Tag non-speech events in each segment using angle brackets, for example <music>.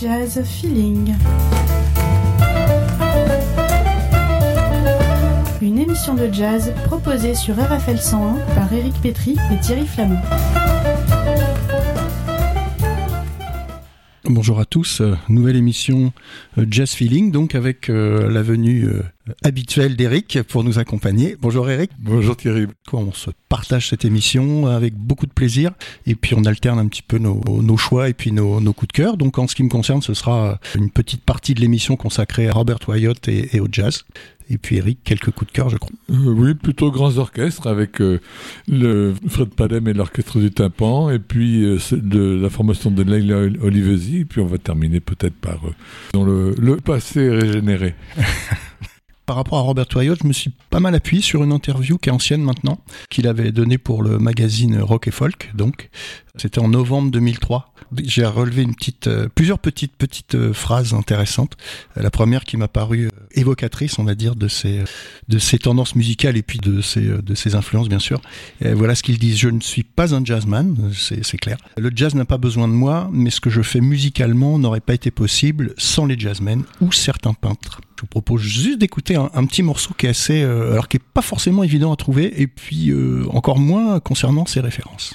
Jazz Feeling. Une émission de jazz proposée sur RFL 101 par Eric Petri et Thierry Flamand. Bonjour à tous, euh, nouvelle émission euh, Jazz Feeling, donc avec euh, la venue habituelle d'Eric pour nous accompagner. Bonjour Eric. Bonjour Thierry. On se partage cette émission avec beaucoup de plaisir et puis on alterne un petit peu nos, choix et puis nos, coups de cœur. Donc en ce qui me concerne, ce sera une petite partie de l'émission consacrée à Robert Wyatt et au jazz. Et puis Eric, quelques coups de cœur, je crois. Euh, oui, plutôt grands orchestres avec euh, le Fred Padem et l'orchestre du tympan, et puis euh, de la formation de Leila Olivesi, et puis on va terminer peut-être par dans le, le passé régénéré. <laughs> par rapport à Robert Wyatt, je me suis pas mal appuyé sur une interview qui est ancienne maintenant, qu'il avait donnée pour le magazine Rock et Folk, donc. C'était en novembre 2003. J'ai relevé une petite, euh, plusieurs petites petites euh, phrases intéressantes. Euh, la première qui m'a paru évocatrice, on va dire, de ces tendances musicales et puis de ces influences, bien sûr. Voilà ce qu'il dit. Je ne suis pas un jazzman, c'est clair. Le jazz n'a pas besoin de moi, mais ce que je fais musicalement n'aurait pas été possible sans les jazzmen ou certains peintres. Je vous propose juste d'écouter un, petit morceau qui est assez, alors qui est pas forcément évident à trouver, et puis encore moins concernant ses références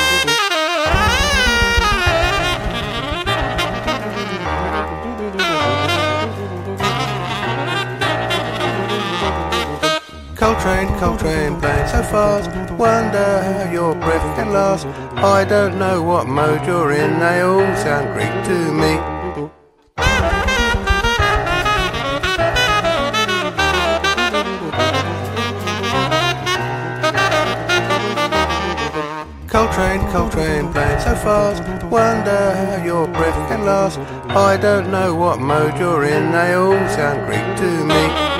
Coltrane, Coltrane, playing so fast. Wonder how your breath can last. I don't know what mode you're in, they all sound Greek to me. Coltrane, Coltrane, playing so fast. Wonder how your breath can last. I don't know what mode you're in, they all sound Greek to me.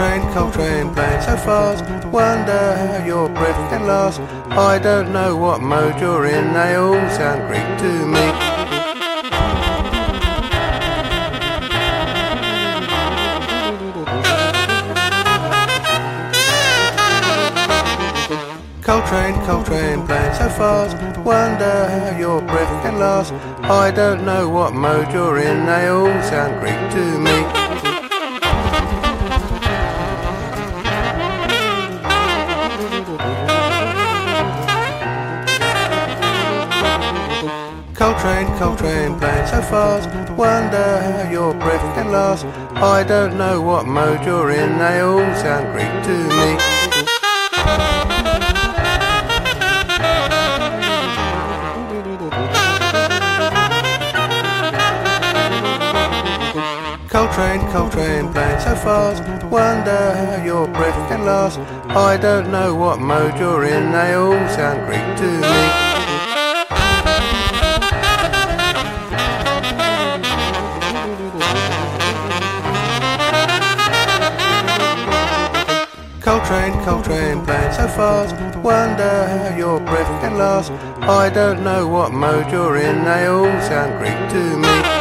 Coltrane, Coltrane, playing so fast. Wonder how your breath can last. I don't know what mode you're in, they all sound Greek to me. Coltrane, Coltrane, playing so fast. Wonder how your breath can last. I don't know what mode you're in, they all sound Greek to me. Coltrane, Coltrane, playing so fast. Wonder how your breath can last. I don't know what mode you're in, they all sound Greek to me. Coltrane, Coltrane, playing so fast. Wonder how your breath can last. I don't know what mode you're in, they all sound Greek to me. Coltrane, playing so fast. Wonder how your breath can last. I don't know what mode you're in, they all sound Greek to me.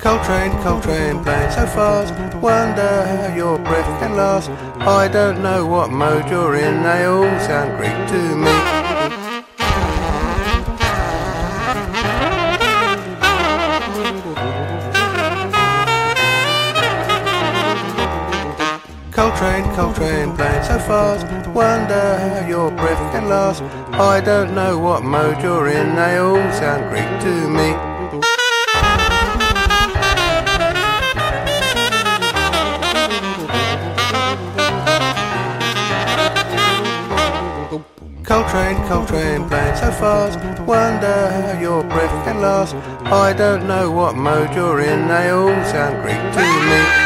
Coltrane, Coltrane, playing so fast. Wonder how your breath can last. I don't know what mode you're in, they all sound Greek to me. Coltrane, Coltrane, playing so fast. Wonder how your breath can last. I don't know what mode you're in, they all sound Greek to me. Coltrane, Coltrane, playing so fast. Wonder how your breath can last. I don't know what mode you're in, they all sound Greek to me.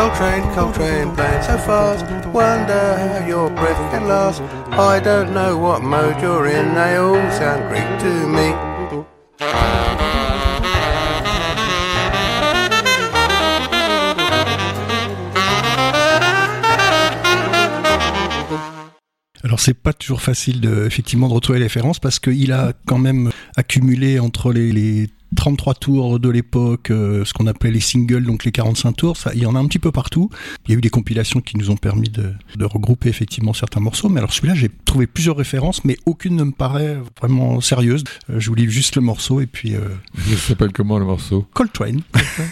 Coltrane, Coltrane, playing so fast. Wonder how your breath can last. I don't know what mode you're in, they all sound Greek to me. Alors c'est pas toujours facile de, effectivement de retrouver les références parce qu'il a quand même accumulé entre les 33 tours de l'époque, euh, ce qu'on appelait les singles, donc les 45 tours, ça, il y en a un petit peu partout. Il y a eu des compilations qui nous ont permis de, de regrouper effectivement certains morceaux, mais alors celui-là, j'ai trouvé plusieurs références, mais aucune ne me paraît vraiment sérieuse. Euh, je vous livre juste le morceau et puis... Euh, Il s'appelle comment le morceau? Coltrane.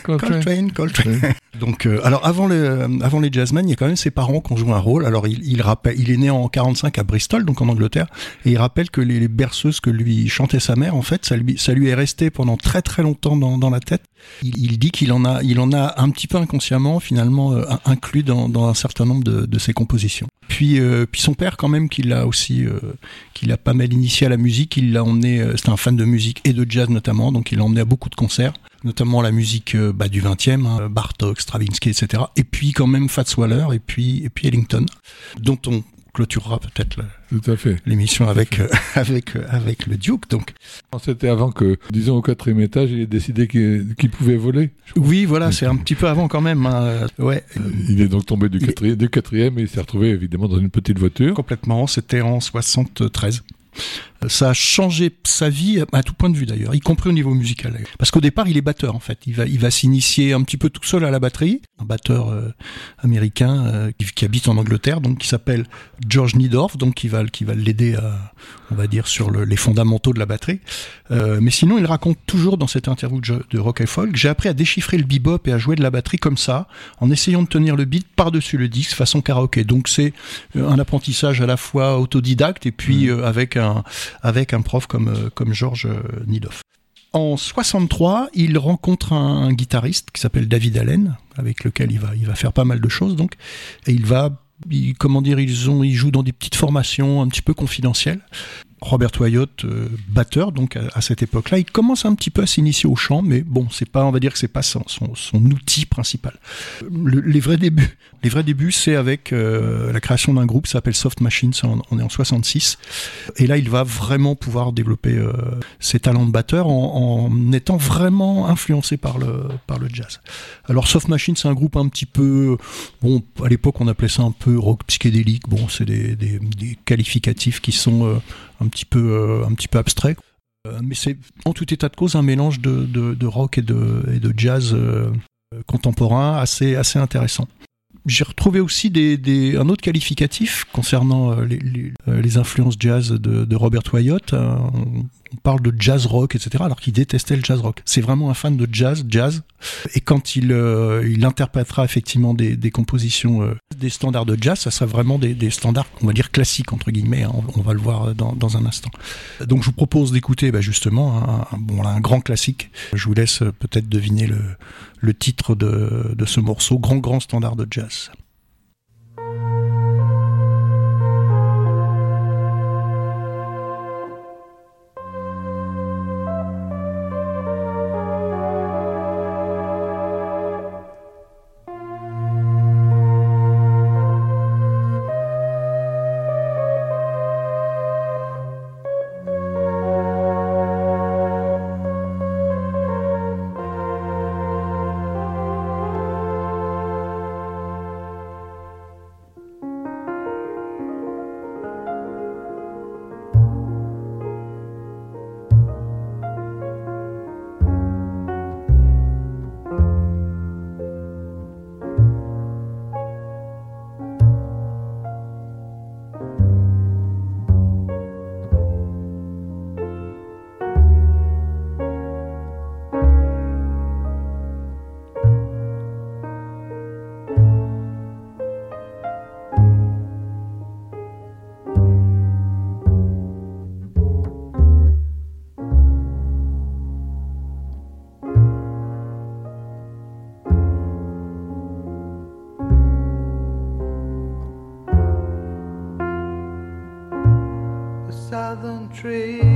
Coltrane. Coltrane. <laughs> Donc, euh, alors avant, le, avant les jazzmen, il y a quand même ses parents qui ont joué un rôle. Alors, il, il rappelle, il est né en 45 à Bristol, donc en Angleterre, et il rappelle que les, les berceuses que lui chantait sa mère, en fait, ça lui, ça lui est resté pendant très très longtemps dans, la tête. Il, dit qu'il en a, il en a un petit peu inconsciemment finalement euh, inclus dans, un certain nombre de, ses compositions. Puis, euh, puis son père quand même, qui l'a aussi, euh, qui l'a pas mal initié à la musique, il l'a emmené. euh, C'était un fan de musique et de jazz notamment, donc il l'a emmené à beaucoup de concerts, notamment la musique bah, du 20e, hein, Bartok, Stravinsky, etc. Et puis quand même Fats Waller et puis et puis Ellington, dont on clôturera peut-être l'émission avec euh, <laughs> avec euh, avec le Duke. Donc C'était avant que, disons, au quatrième étage, il ait décidé qu'il pouvait voler. oui, voilà, c'est un petit peu avant quand même. hein. Ouais, Il est donc tombé du quatrième, du quatrième et il s'est retrouvé évidemment dans une petite voiture. complètement. C'était en 73. Ça a changé sa vie à tout point de vue d'ailleurs, y compris au niveau musical. Parce qu'au départ, il est batteur en fait. Il va, il va s'initier un petit peu tout seul à la batterie. Un batteur euh, américain euh, qui, qui habite en Angleterre, donc qui s'appelle George Nidorf, donc qui va, qui va l'aider à, on va dire, sur le- les fondamentaux de la batterie. Euh, mais sinon, il raconte toujours dans cette interview de, de Rock and Folk, j'ai appris à déchiffrer le bebop et à jouer de la batterie comme ça, en essayant de tenir le beat par-dessus le disque façon karaoké. Donc c'est un apprentissage à la fois autodidacte et puis euh, avec un avec un prof comme euh, comme Georges euh, Nidoff. En 63, il rencontre un, guitariste qui s'appelle David Allen, avec lequel il va il va faire pas mal de choses donc, et il va comment dire, ils ont, ils jouent dans des petites formations un petit peu confidentielles. Robert Wyatt, euh, batteur, donc à, cette époque-là, il commence un petit peu à s'initier au chant, mais bon, c'est pas, on va dire que c'est pas son, son, outil principal. Le- les vrais débuts, les vrais débuts, c'est avec euh, la création d'un groupe qui s'appelle Soft Machines. On, est en 66, et là, il va vraiment pouvoir développer euh, ses talents de batteur en, étant vraiment influencé par le jazz. Alors Soft Machine, c'est un groupe un petit peu, bon, à l'époque, on appelait ça un peu rock psychédélique. Bon, c'est des, qualificatifs qui sont euh, un petit peu euh, un petit peu abstrait Euh, mais c'est en tout état de cause un mélange de, de, rock et de, et de jazz euh, contemporain assez assez intéressant j'ai retrouvé aussi des, des, un autre qualificatif concernant les, les, influences jazz de, de Robert Wyatt. On parle de jazz rock, etc., alors qu'il détestait le jazz rock. C'est vraiment un fan de jazz, jazz. Et quand il, euh, il interprétera effectivement des, des compositions, euh, des standards de jazz, ça sera vraiment des, des standards, on va dire classiques entre guillemets. hein. on, va le voir dans, dans un instant. Donc je vous propose d'écouter bah, justement un, un- bon, là, un grand classique. Je vous laisse euh, peut-être deviner le, le titre de, de ce morceau, grand grand standard de jazz. tree.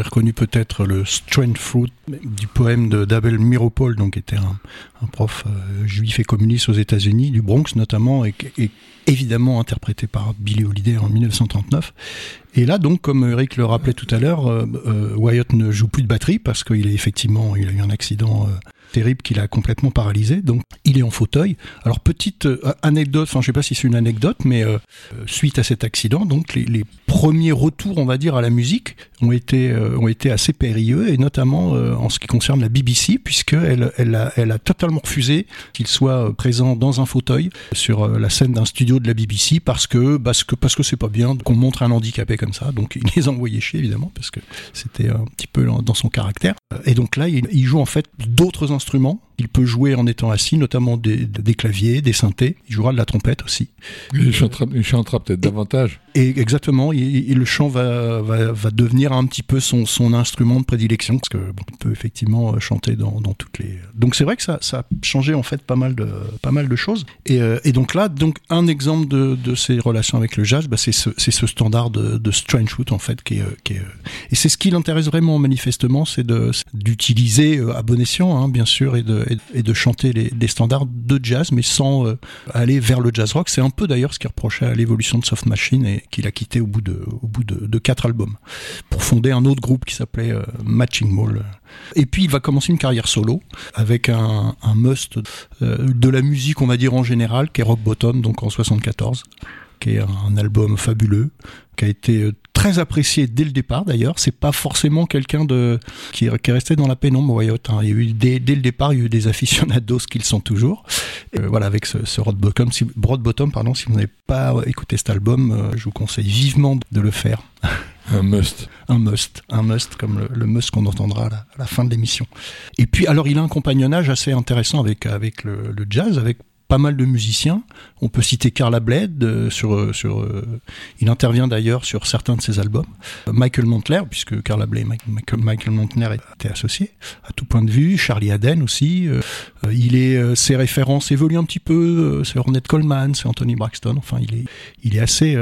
Aurez reconnu peut-être le Strange Fruit du poème d'Abel Miropol, donc qui était un, prof euh, juif et communiste aux États-Unis, du Bronx notamment, et, évidemment interprété par Billy Holiday en 1939. Et là, donc, comme Eric le rappelait tout à l'heure, euh, euh, Wyatt ne joue plus de batterie parce qu'il est effectivement, il a eu un accident terrible qui l'a complètement paralysé. Donc, il est en fauteuil. Alors, petite euh, anecdote, enfin, je sais pas si c'est une anecdote, mais euh, euh, suite à cet accident, donc, les, premiers retours, on va dire, à la musique ont été, ont été assez périlleux, et notamment en ce qui concerne la BBC, puisqu'elle elle a, elle a totalement refusé qu'il soit présent dans un fauteuil sur la scène d'un studio de la BBC parce que parce que parce que c'est pas bien qu'on montre un handicapé comme ça. Donc il les a envoyés chier évidemment parce que c'était un petit peu dans son caractère. Et donc là, il, il joue en fait d'autres instruments instruments. Il peut jouer en étant assis, notamment des, des claviers, des synthés. Il jouera de la trompette aussi. Il chantera, il chantera peut-être davantage. Et exactement, il- le chant va, va, va devenir un petit peu son, son instrument de prédilection, parce que bon, il peut effectivement euh, chanter dans, dans toutes les. Donc c'est vrai que ça, ça a changé en fait pas mal de, pas mal de choses. Et, euh, et donc là, donc un exemple de, de ces relations avec le jazz, bah, c'est ce, standard de, de Strange Fruit en fait, qui est, euh, qui est, euh, et c'est ce qui l'intéresse vraiment manifestement, c'est d'utiliser euh, à bon escient, hein, bien sûr, et de, et, de chanter les, standards de jazz, mais sans euh, aller vers le jazz rock. C'est un peu d'ailleurs ce qui reprochait à l'évolution de Soft Machine et qu'il a quitté au bout de, au bout de quatre albums pour fonder un autre groupe qui s'appelait euh, Matching Mall. Et puis il va commencer une carrière solo avec un, un must euh, de la musique, on va dire en général, qui est Rock Bottom, donc en 74 qui est un album fabuleux, qui a été euh, très apprécié dès le départ d'ailleurs. C'est pas forcément quelqu'un de qui, est- qui est resté dans la pénombre, Wyatt. hein. Il y a eu dès, dès le départ, il y a eu des aficionados qui le sont toujours. Euh, voilà, avec ce, ce si, Broad Bottom, pardon, si vous n'avez pas écouté cet album, euh, je vous conseille vivement de le faire. <laughs> Un must. Un must, un must comme le, le must qu'on entendra à la, à la fin de l'émission. Et puis, alors, il a un compagnonnage assez intéressant avec avec le, le jazz, avec pas mal de musiciens. On peut citer Carla Bled euh, sur euh, sur. euh, il intervient d'ailleurs sur certains de ses albums. Michael Montler, puisque Carla Mike- Michael, Michael Montler étaient associés à tout point de vue. Charlie Haden aussi. Il est ses références évoluent un petit peu. c'est Ornette Coleman, c'est Anthony Braxton. Enfin, il est il est assez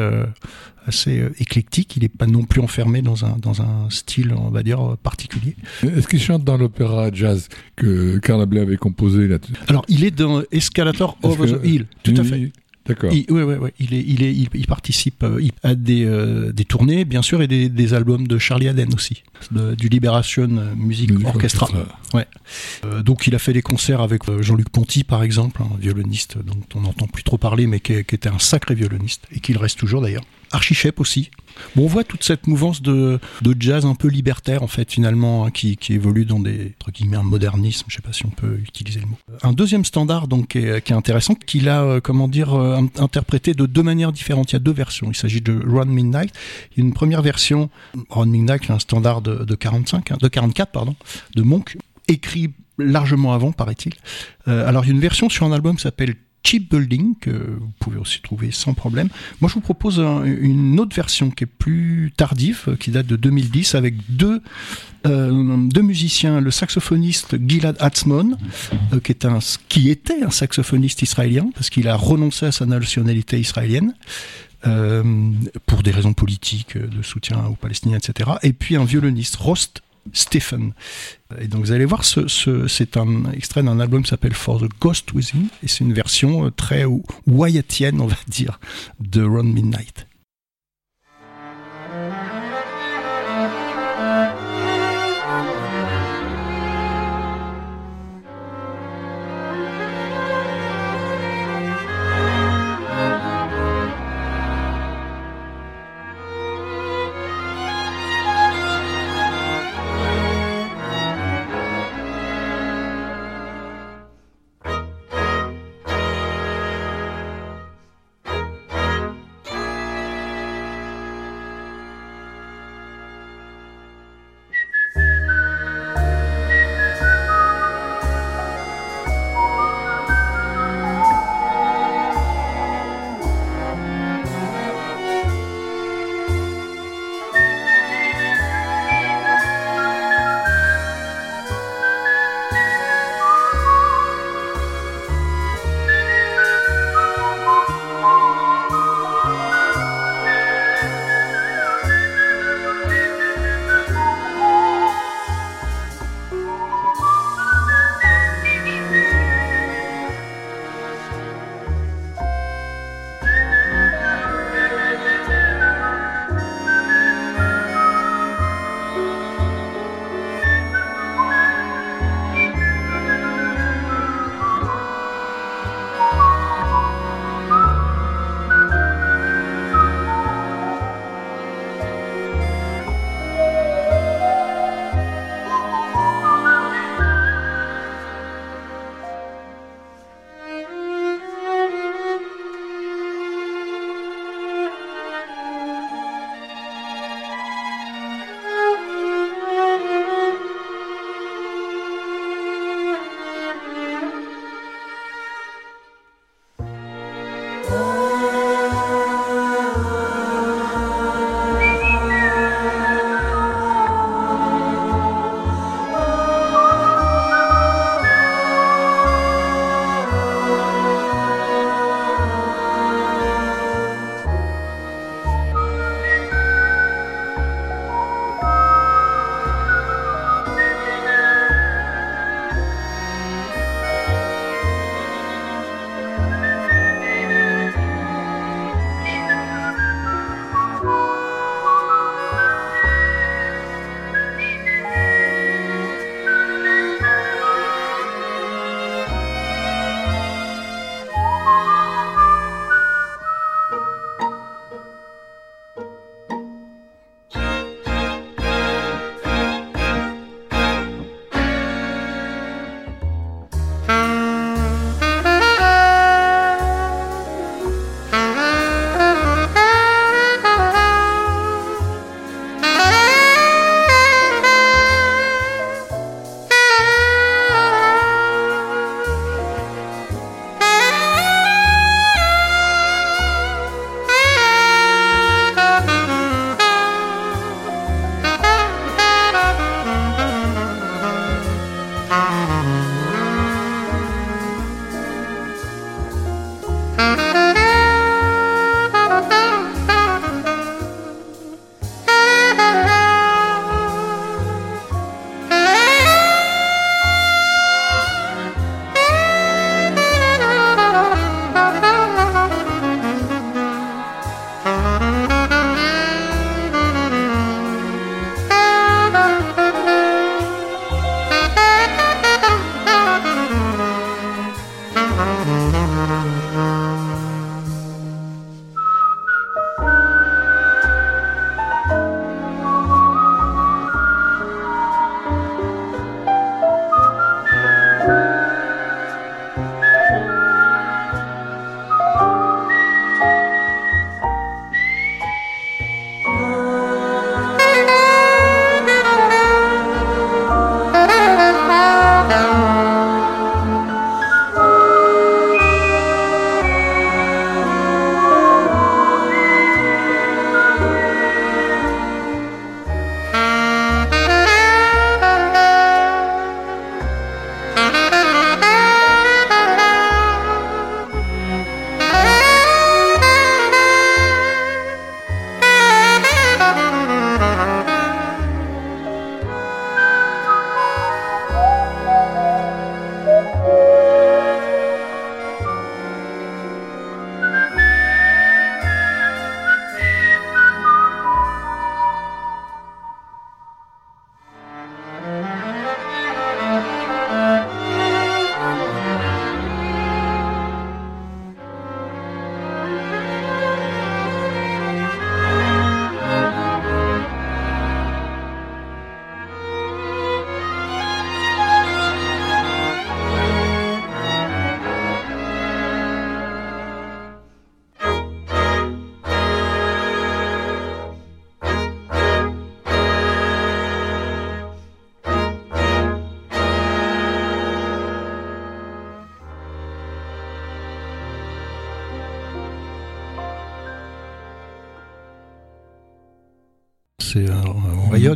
assez euh, éclectique. Il n'est pas non plus enfermé dans un dans un style, on va dire, euh, particulier. Est-ce qu'il chante dans l'opéra jazz que Carla Bley avait composé là Alors, il est dans Escalator Over the Hill, tout à fait. D'accord. Il, ouais, ouais, ouais. Il, est, il, est, il, il participe euh, à des, euh, des tournées, bien sûr, et des, des albums de Charlie Haden aussi, de- du Liberation Music Orchestra. Orchestra. Euh, donc il a fait des concerts avec Jean-Luc Ponty, par exemple, un violoniste dont on n'entend plus trop parler, mais qui, qui était un sacré violoniste, et qui le reste toujours d'ailleurs. Archie Shepp aussi. On voit toute cette mouvance de, jazz un peu libertaire, en fait, finalement, hein, qui, évolue dans des, entre un modernisme, je sais pas si on peut utiliser le mot. Un deuxième standard, donc, qui est, intéressant, qu'il a, euh, comment dire, euh, in- interprété de deux manières différentes. Il y a deux versions. Il s'agit de Run Midnight. Il y a une première version, Run Midnight, un standard de, de 45, hein, de 44, pardon, de Monk, écrit largement avant, paraît-il. Euh, alors, il y a une version sur un album qui s'appelle Cheap Building, que vous pouvez aussi trouver sans problème. Moi, je vous propose un- une autre version qui est plus tardive, euh, qui date de 2010, avec deux, euh, deux musiciens, le saxophoniste Gilad Atzmon, euh, qui, est un, qui était un saxophoniste israélien, parce qu'il a renoncé à sa nationalité israélienne, pour des raisons politiques, de soutien aux Palestiniens, etc. Et puis un violoniste, Rost Stephen. Et donc vous allez voir, ce, ce- c'est un extrait d'un album qui s'appelle For the Ghost Within, et c'est une version euh, très Wyattienne, on va dire, de Run Midnight.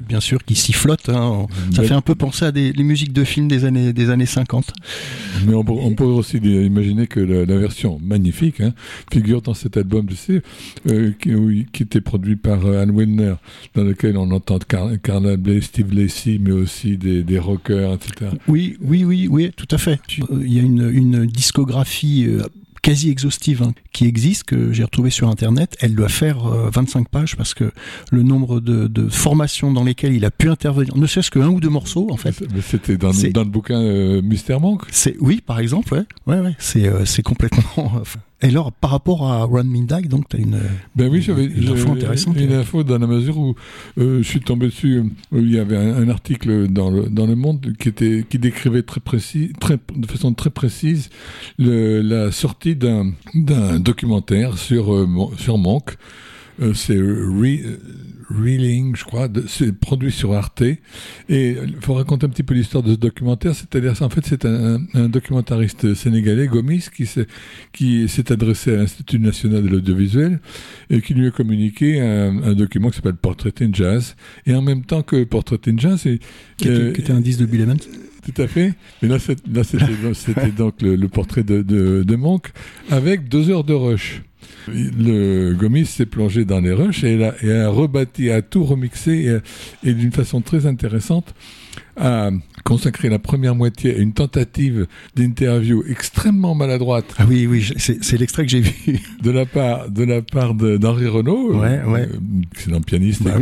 Bien sûr qui sifflote. Hein. Ça fait un peu penser à des les musiques de films des années des années 50. Mais on, on peut aussi imaginer que la, version magnifique hein, figure dans cet album, tu sais, euh, qui, qui, était produit par euh, Anne Wilner, dans lequel on entend Car Carla Steve Lacey, mais aussi des, des rockers, etc. Oui, oui, oui, oui, tout à fait. Il y a une, une discographie quasi exhaustive hein, qui existe, que j'ai retrouvé sur Internet, elle doit faire 25 euh, pages parce que le nombre de, de, formations dans lesquelles il a pu intervenir, ne serait-ce qu'un ou deux morceaux en fait. Mais c'était dans, dans, le bouquin euh, C'est Oui, par exemple, ouais. ouais, ouais. C'est euh, complètement... <laughs> Et alors, par rapport à Run Midnight, donc, tu as une, ben oui, j'avais une info intéressante. Une info dans la mesure où euh, je suis tombé dessus, où il y avait un, article dans le, dans le Monde qui, était, qui décrivait très précis, très, de façon très précise le, la sortie d'un documentaire sur, euh, sur Monk. Euh, c'est Reeling, je crois, c'est produit sur Arte. Et il faut raconter un petit peu l'histoire de ce documentaire. C'est-à-dire, en fait, c'est un, un, documentariste sénégalais, Gomis, qui s'est, qui s'est adressé à l'Institut national de l'audiovisuel et qui lui a communiqué un, un document qui s'appelle Portrait in Jazz. Et en même temps que Portrait in Jazz, et, qui, était, euh, qui était un disque de Bill Evans. Tout à fait. Et là, c'était, donc le, le portrait de, de, de Monk avec deux heures de rush. Le Gomis s'est plongé dans les rushs et, a, rebâti, a tout remixé et d'une façon très intéressante a consacré la première moitié à une tentative d'interview extrêmement maladroite. Ah oui, oui, c'est l'extrait que j'ai vu. De la part, de la part d'Henri Renault, ouais, ouais. Euh, pianiste bah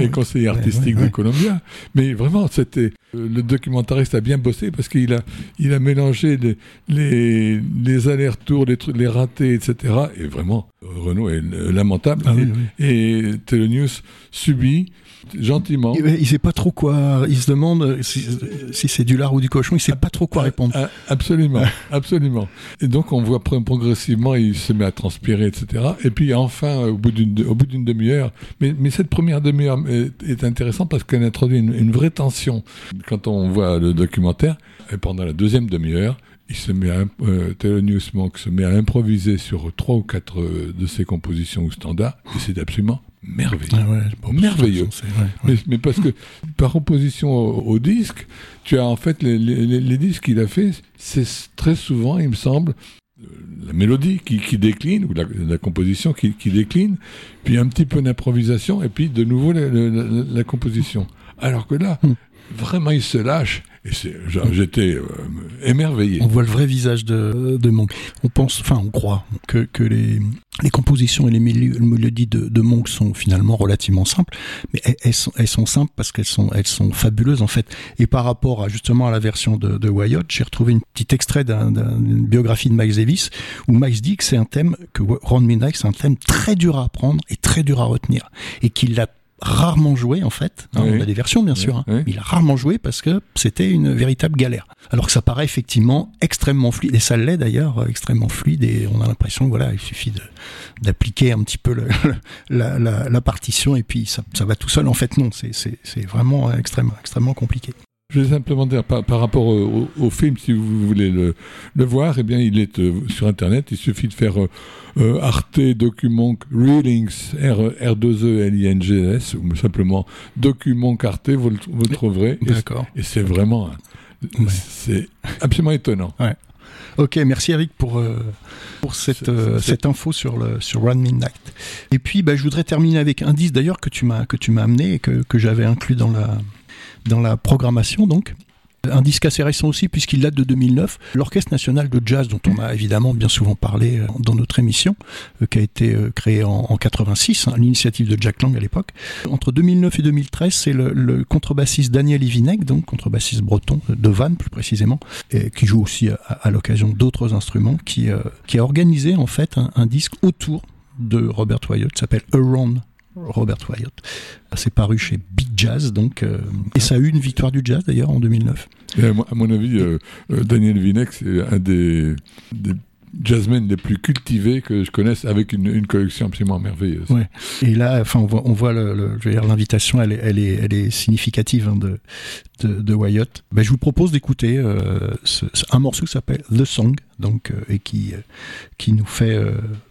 et, conseiller artistique de Columbia. Mais vraiment, c'était, euh, le documentariste a bien bossé parce qu'il a, il a mélangé les, les, les allers-retours, les trucs, les ratés, etc. Et vraiment, Renault est lamentable. Ah et, et Telenius subit gentiment. Il, ne sait pas trop quoi. Il se demande si, c'est du lard ou du cochon. Il sait pas trop quoi répondre. Ah, absolument, <laughs> absolument. Et donc on voit progressivement, il se met à transpirer, etc. Et puis enfin, au bout d'une au bout d'une demi-heure, mais, mais cette première demi-heure est, intéressante parce qu'elle introduit une, une vraie tension. Quand on voit le documentaire, et pendant la deuxième demi-heure, il se met à, euh, Monk se met à improviser sur trois ou quatre euh, de ses compositions ou standards, et c'est absolument merveilleux. Ah merveilleux. Mais, parce que par opposition au, disque, tu as en fait les, les, disques qu'il a fait, c'est très souvent, il me semble, la mélodie qui, qui décline, ou la, composition qui, qui, décline, puis un petit peu d'improvisation, et puis de nouveau la, la composition. Alors que là, hmm. vraiment, il se lâche J'étais euh, émerveillé. On voit le vrai visage de, Monk. On pense, enfin, on croit que, les, compositions et les mélodies de, Monk sont finalement relativement simples, mais elles, sont, simples parce qu'elles sont, fabuleuses en fait. Et par rapport à justement à la version de, de Wyatt, j'ai retrouvé une petit extrait d'une biographie de Miles Davis où Miles dit que c'est un thème que Ron Midnight, c'est un thème très dur à apprendre et très dur à retenir et qu'il l'a rarement joué en fait. Hein, on a des versions bien sûr, hein. il a rarement joué parce que c'était une véritable galère. Alors que ça paraît effectivement extrêmement fluide et ça l'est d'ailleurs euh, extrêmement fluide et on a l'impression voilà il suffit d'appliquer un petit peu le, la, la, la, partition et puis ça, ça, va tout seul. En fait non, c'est vraiment extrêmement extrêmement compliqué. Je vais simplement dire par, par rapport au, film, si vous voulez le, le voir, eh bien, il est euh, sur Internet. Il suffit de faire euh, euh Arte Document Reelings, R, 2 e L I N G S, ou simplement Document Arte, vous le, vous trouverez. D'accord. Et, c'est vraiment, c'est absolument étonnant. Ouais. Ok, merci Eric pour euh, pour cette cette info sur le sur Run Midnight. Et puis, bah, je voudrais terminer avec un disque d'ailleurs que tu m'as que tu m'as amené et que que j'avais inclus dans la dans la programmation donc. Un disque assez récent aussi puisqu'il date de 2009. L'Orchestre national de jazz dont on a évidemment bien souvent parlé euh, dans notre émission, euh, qui a été euh, créé en, en 86, hein, l'initiative de Jack Lang à l'époque. Entre 2009 et 2013, c'est le, contrebassiste Daniel Ivinec, donc contrebassiste breton de Vannes plus précisément, qui joue aussi à, l'occasion d'autres instruments, qui, qui a organisé en fait un, un disque autour de Robert Wyatt, qui s'appelle Around Robert Wyatt. C'est paru chez Big Jazz, donc, euh, et ça a eu une victoire du jazz d'ailleurs en 2009. à, mon avis, euh, euh, Daniel Vinek, c'est un des, des jazzmen les plus cultivés que je connaisse avec une, une collection absolument merveilleuse. Ouais. Et là, enfin, on voit, on voit le, je veux dire, l'invitation, elle est, elle est, elle est significative hein, de, de, de, Wyatt. Ben, je vous propose d'écouter euh, un morceau qui s'appelle The Song, donc, et qui, qui nous fait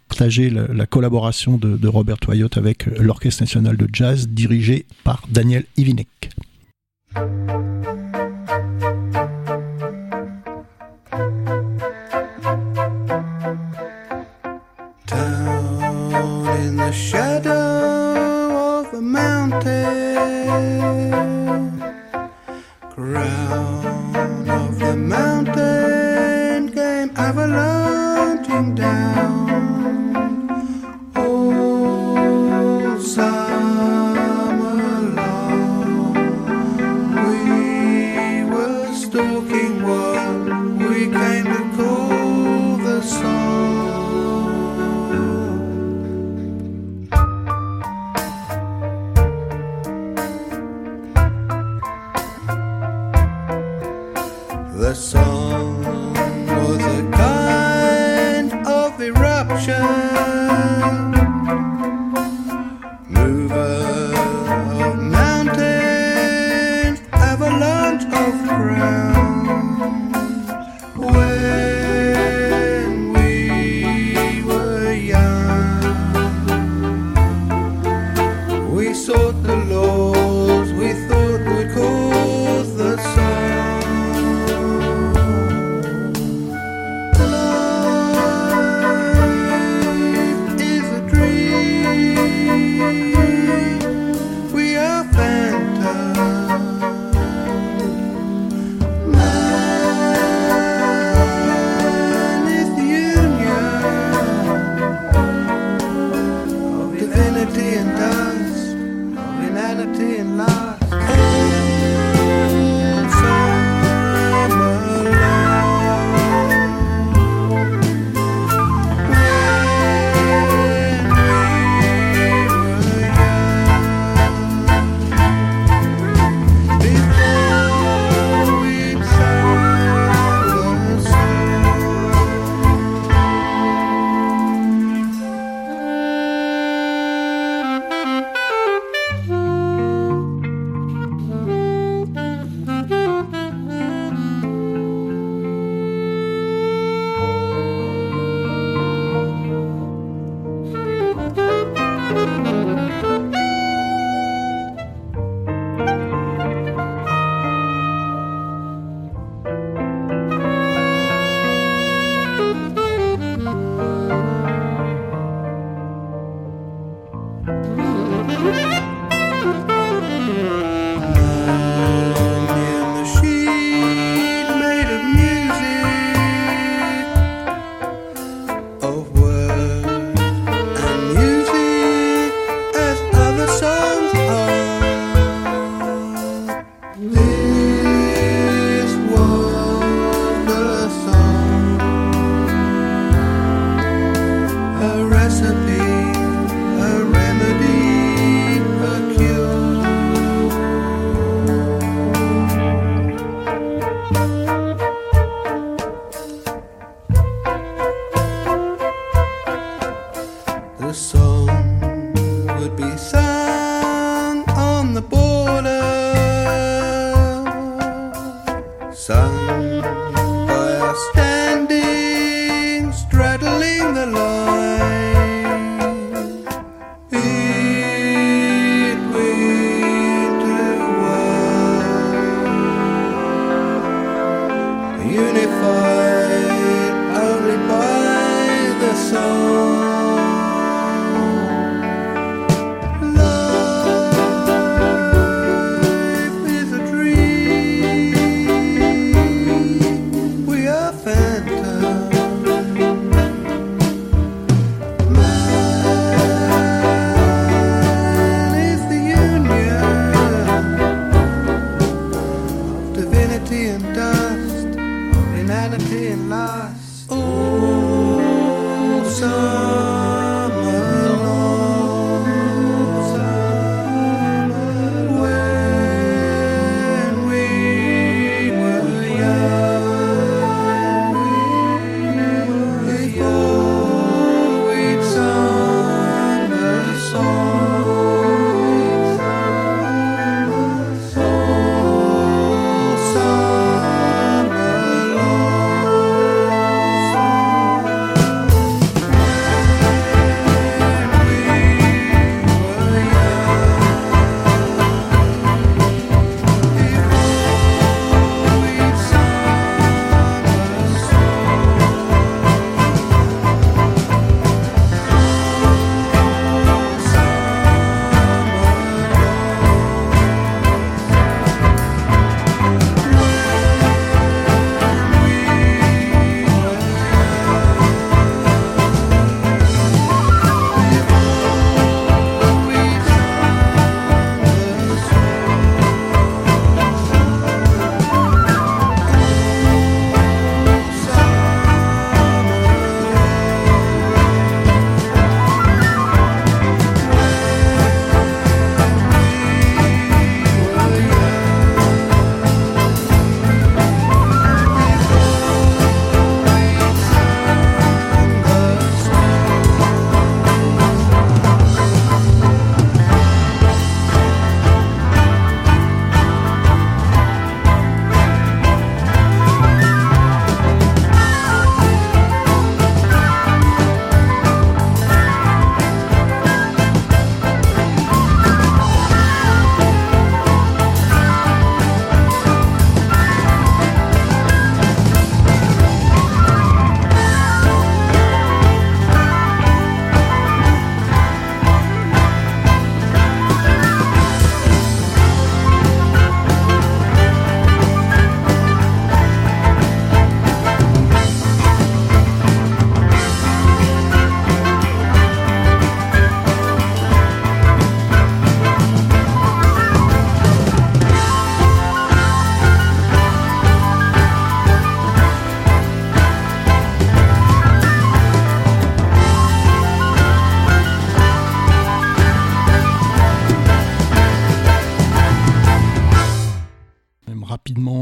partager la, collaboration de, Robert Toyotte avec euh, l'Orchestre national de jazz dirigé par Daniel Ivinek.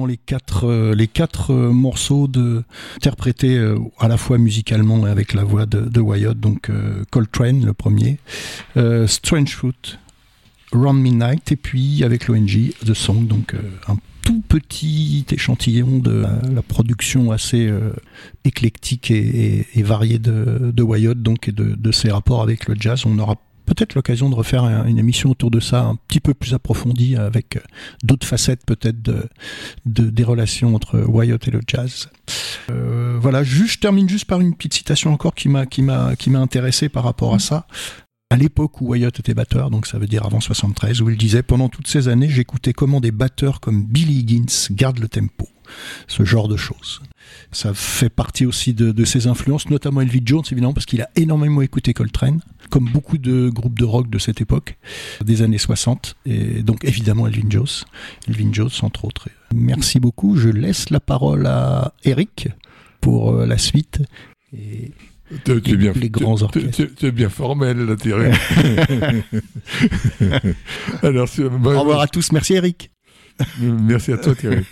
Les quatre euh, les quatre euh, morceaux de interprétés euh, à la fois musicalement et avec la voix de, Wyatt. Donc Coltrane le premier, Strange Fruit, Round Midnight et puis avec l'ONG The Song. Donc un tout petit échantillon de la, production assez éclectique et, variée de, de Wyatt, donc et de, de ses rapports avec le jazz. On aura peut-être l'occasion de refaire un- une émission autour de ça un petit peu plus approfondie avec euh, d'autres facettes peut-être de, de- des relations entre Wyatt et le jazz. Euh, voilà, juste, je termine juste par une petite citation encore qui m'a qui m'a qui m'a intéressé par rapport à ça. À l'époque où Wyatt était batteur, donc ça veut dire avant 73, où il disait pendant toutes ces années, j'écoutais comment des batteurs comme Billy Higgins gardent le tempo, ce genre de choses. Ça fait partie aussi de, de ses influences, notamment Elvin Jones évidemment parce qu'il a énormément écouté Coltrane, comme beaucoup de groupes de rock de cette époque, des années 60, et donc évidemment Elvin Jones, Elvin Jones entre autres. Merci beaucoup. Je laisse la parole à Eric pour euh, la suite. Et Tu, tu es bien, Les grands tu- tu- orchestres. tu- tu es bien formel, là, Thierry. <laughs> Alors, bah, au revoir à tous. Merci Eric. Merci à toi, Thierry.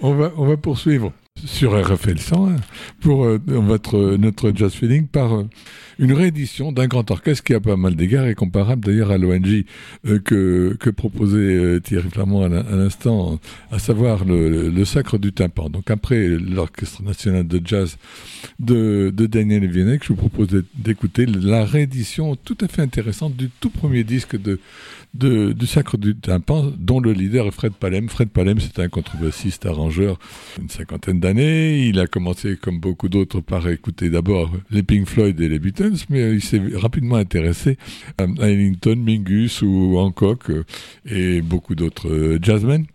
On va, on va poursuivre sur RFL 101 pour euh, votre, notre jazz feeling par euh, une réédition d'un grand orchestre qui a pas mal d'égards et comparable d'ailleurs à l'ONG euh, que, que proposait euh, Thierry Flamand à l'in- à l'instant, à savoir le, Sacre du tympan. Donc après l'Orchestre national de jazz de, Daniel Viennek, je vous propose d'é- d'écouter la réédition tout à fait intéressante du tout premier disque de, de, du Sacre du tympan, dont le leader est Fred Palem. Fred Palem, c'est un contrebassiste, arrangeur, une cinquantaine d'années. Il a commencé, comme beaucoup d'autres, par écouter d'abord les Pink Floyd et les Beatles, mais il s'est rapidement intéressé à Ellington, Mingus ou Hancock euh, et beaucoup d'autres euh, jazzmen.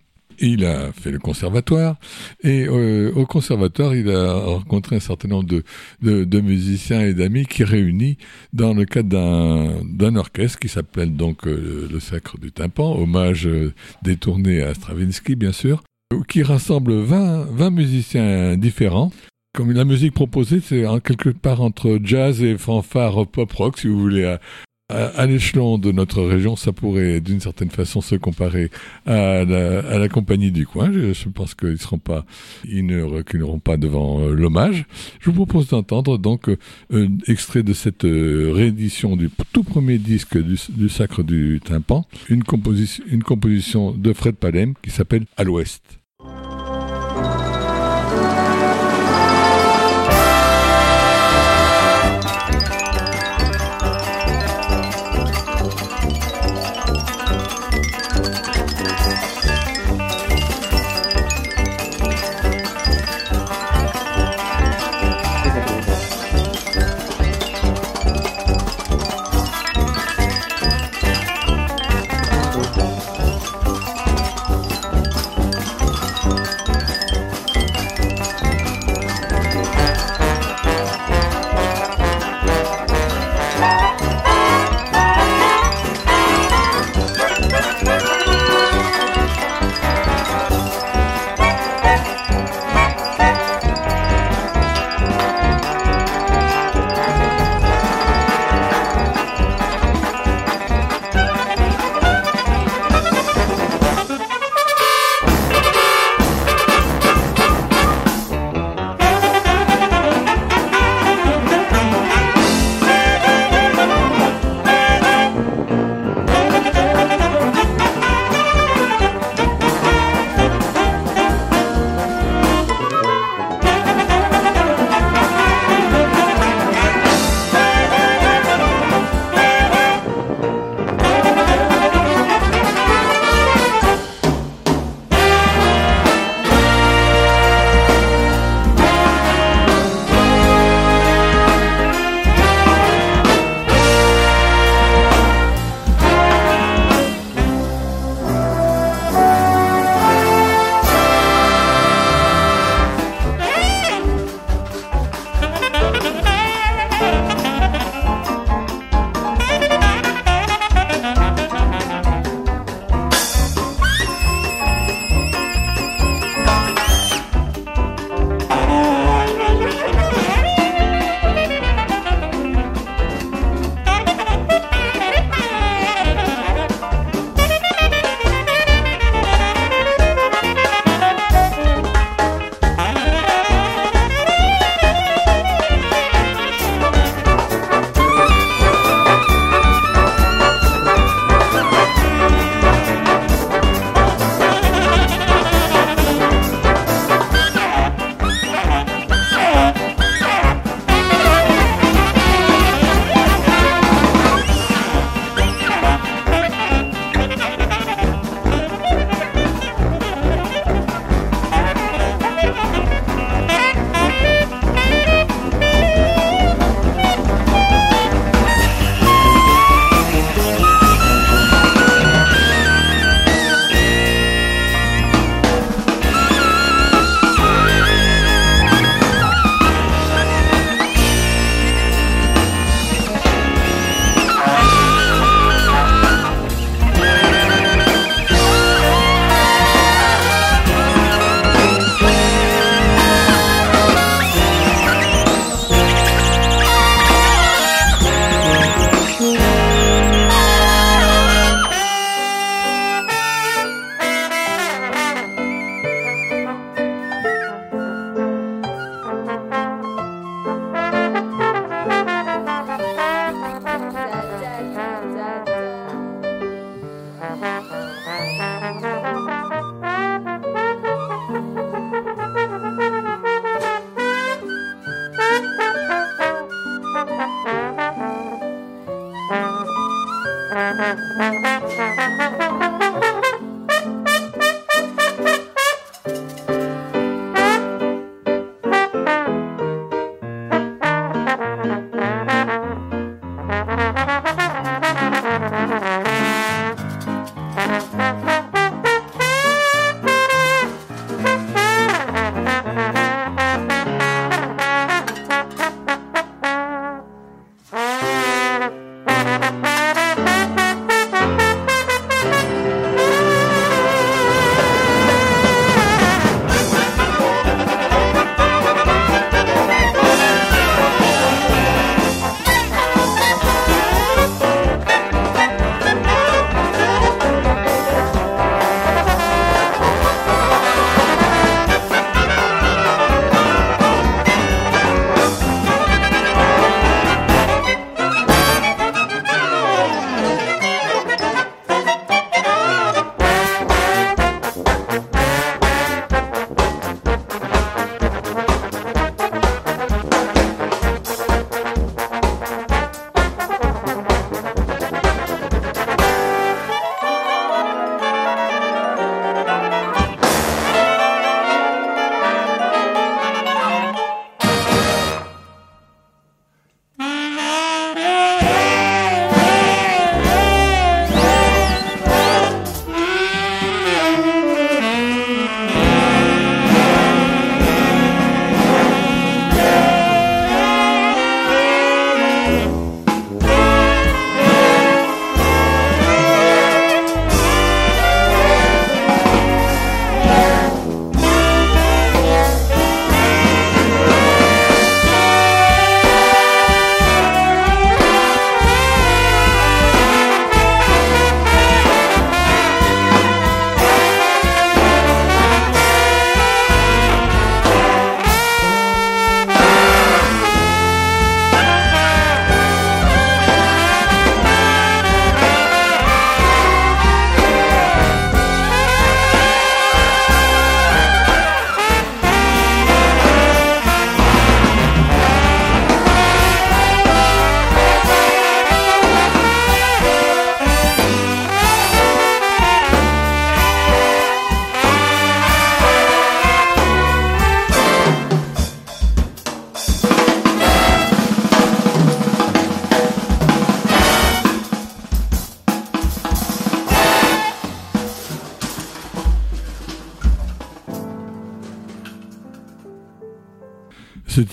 Il a fait le conservatoire et euh, au conservatoire, il a rencontré un certain nombre de, de, musiciens et d'amis qui réunit dans le cadre d'un orchestre qui s'appelle donc euh, le Sacre du Tympan, hommage euh, détourné à Stravinsky bien sûr, qui rassemble 20, 20 musiciens différents. Comme la musique proposée, c'est en quelque part entre jazz et fanfare pop rock, si vous voulez, à, l'échelon de notre région, ça pourrait d'une certaine façon se comparer à la, compagnie du coin. Je, pense qu'ils seront pas, ne reculeront pas devant euh, l'hommage. Je vous propose d'entendre donc euh, un extrait de cette euh, réédition du tout premier disque du, du Sacre du Tympan, une composition, une composition de Fred Palem qui s'appelle À l'Ouest.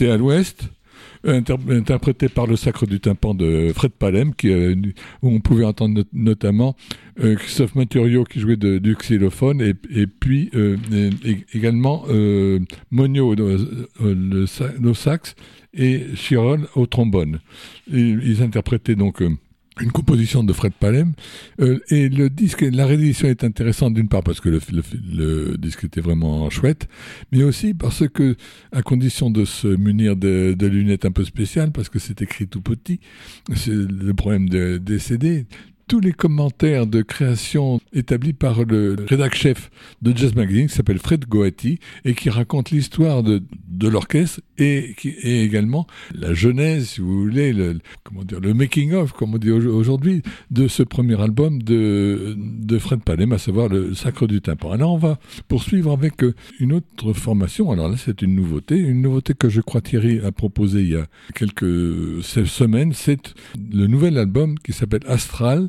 À l'ouest, interprété par le Sacre du tympan de Fred Palem, euh, où on pouvait entendre notamment euh, Christophe Maturio qui jouait du xylophone, et, et puis euh, également Monio au sax et Chirol au trombone. ils interprétaient donc une composition de Fred Palem. Euh, et le disque, la réédition est intéressante d'une part parce que le, le, disque était vraiment chouette, mais aussi parce que, à condition de se munir de, de lunettes un peu spéciales, parce que c'est écrit tout petit, c'est le problème de, des CD, tous les commentaires de création établis par le rédacteur chef de Jazz Magazine, qui s'appelle Fred Goati, et qui raconte l'histoire de, l'orchestre et, également la genèse, si vous voulez, le, comment dire, le making of, comme on dit aujourd'hui, de ce premier album de, Fred Palem, à savoir le Sacre du Tympan. Alors on va poursuivre avec euh, une autre formation. Alors là, c'est une nouveauté, une nouveauté que je crois Thierry a proposée il y a quelques semaines. C'est le nouvel album qui s'appelle Astral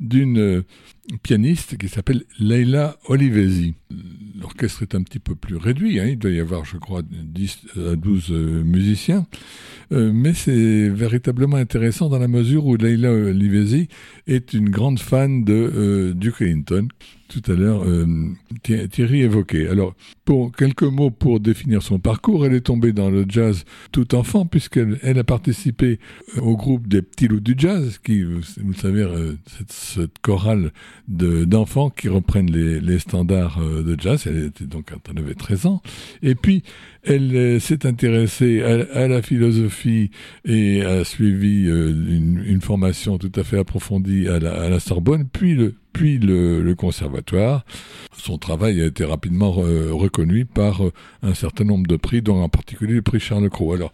d'une euh, pianiste qui s'appelle Leila Olivesi. L'orchestre est un petit peu plus réduit, hein. il doit y avoir, je crois, 10 à 12 euh, musiciens, euh, mais c'est véritablement intéressant dans la mesure où Leila Olivesi est une grande fan de Duke Ellington, tout à l'heure Thierry évoquait. Alors, pour quelques mots pour définir son parcours, elle est tombée dans le jazz tout enfant puisqu'elle elle a participé au groupe des petits loups du jazz, qui, vous, savez, euh, cette, cette, chorale d'enfants qui reprennent les, les standards de jazz. Elle était donc quand elle avait 13 ans. Et puis, elle s'est intéressée à, la philosophie et a suivi une, une, formation tout à fait approfondie à la, à la Sorbonne, puis le puis le, conservatoire. Son travail a été rapidement reconnu par euh, un certain nombre de prix, dont en particulier le prix Charles Cros. Alors,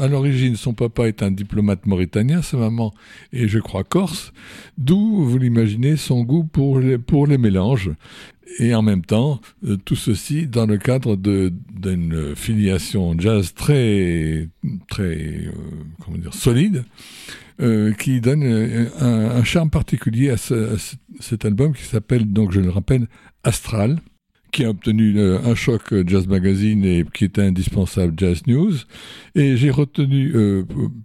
à l'origine, son papa est un diplomate mauritanien, sa maman est, je crois, corse, d'où, vous l'imaginez, son goût pour les, pour les mélanges et en même temps, euh, tout ceci dans le cadre d'une filiation jazz très, très, euh, comment dire, solide, euh, qui donne un, charme particulier à, ce, à cet album qui s'appelle, donc je le rappelle, Astral qui a obtenu un choc Jazz Magazine et qui était indispensable Jazz News. Et j'ai retenu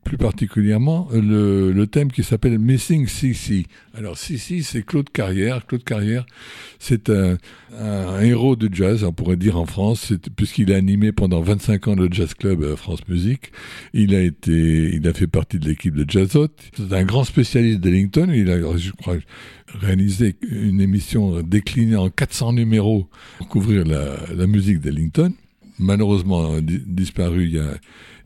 plus particulièrement le, le thème qui s'appelle Missing CC. Alors CC, c'est Claude Carrière. Claude Carrière, c'est un, héros de jazz, on pourrait dire en France, puisqu'il a animé pendant 25 ans le Jazz Club à France Musique. Il a été, il a fait partie de l'équipe de Jazzot. C'est un grand spécialiste d'Ellington. Il a, je crois, réalisé une émission déclinée en 400 numéros pour couvrir la musique d'Ellington, malheureusement disparu il y, a,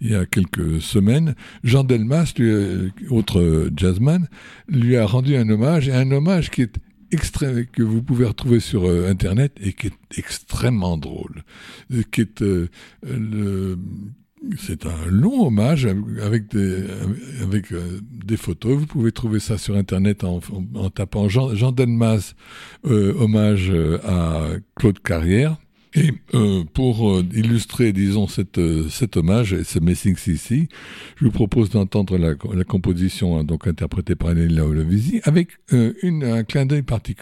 il y a quelques semaines. Jean Delmas, euh, autre jazzman, lui a rendu un hommage, et un hommage qui est extrême, que vous pouvez retrouver sur euh, Internet et qui est extrêmement drôle, qui est euh, le c'est un long hommage avec des, avec euh, des photos. Vous pouvez trouver ça sur Internet en, tapant Jean, Jean Denmas, euh, hommage euh, à Claude Carrière. Et euh, pour euh, illustrer, disons, cette, cet hommage, ce Missing CC, je vous propose d'entendre la, composition hein, donc interprétée par Léla Olovisi avec une, un clin d'œil particulier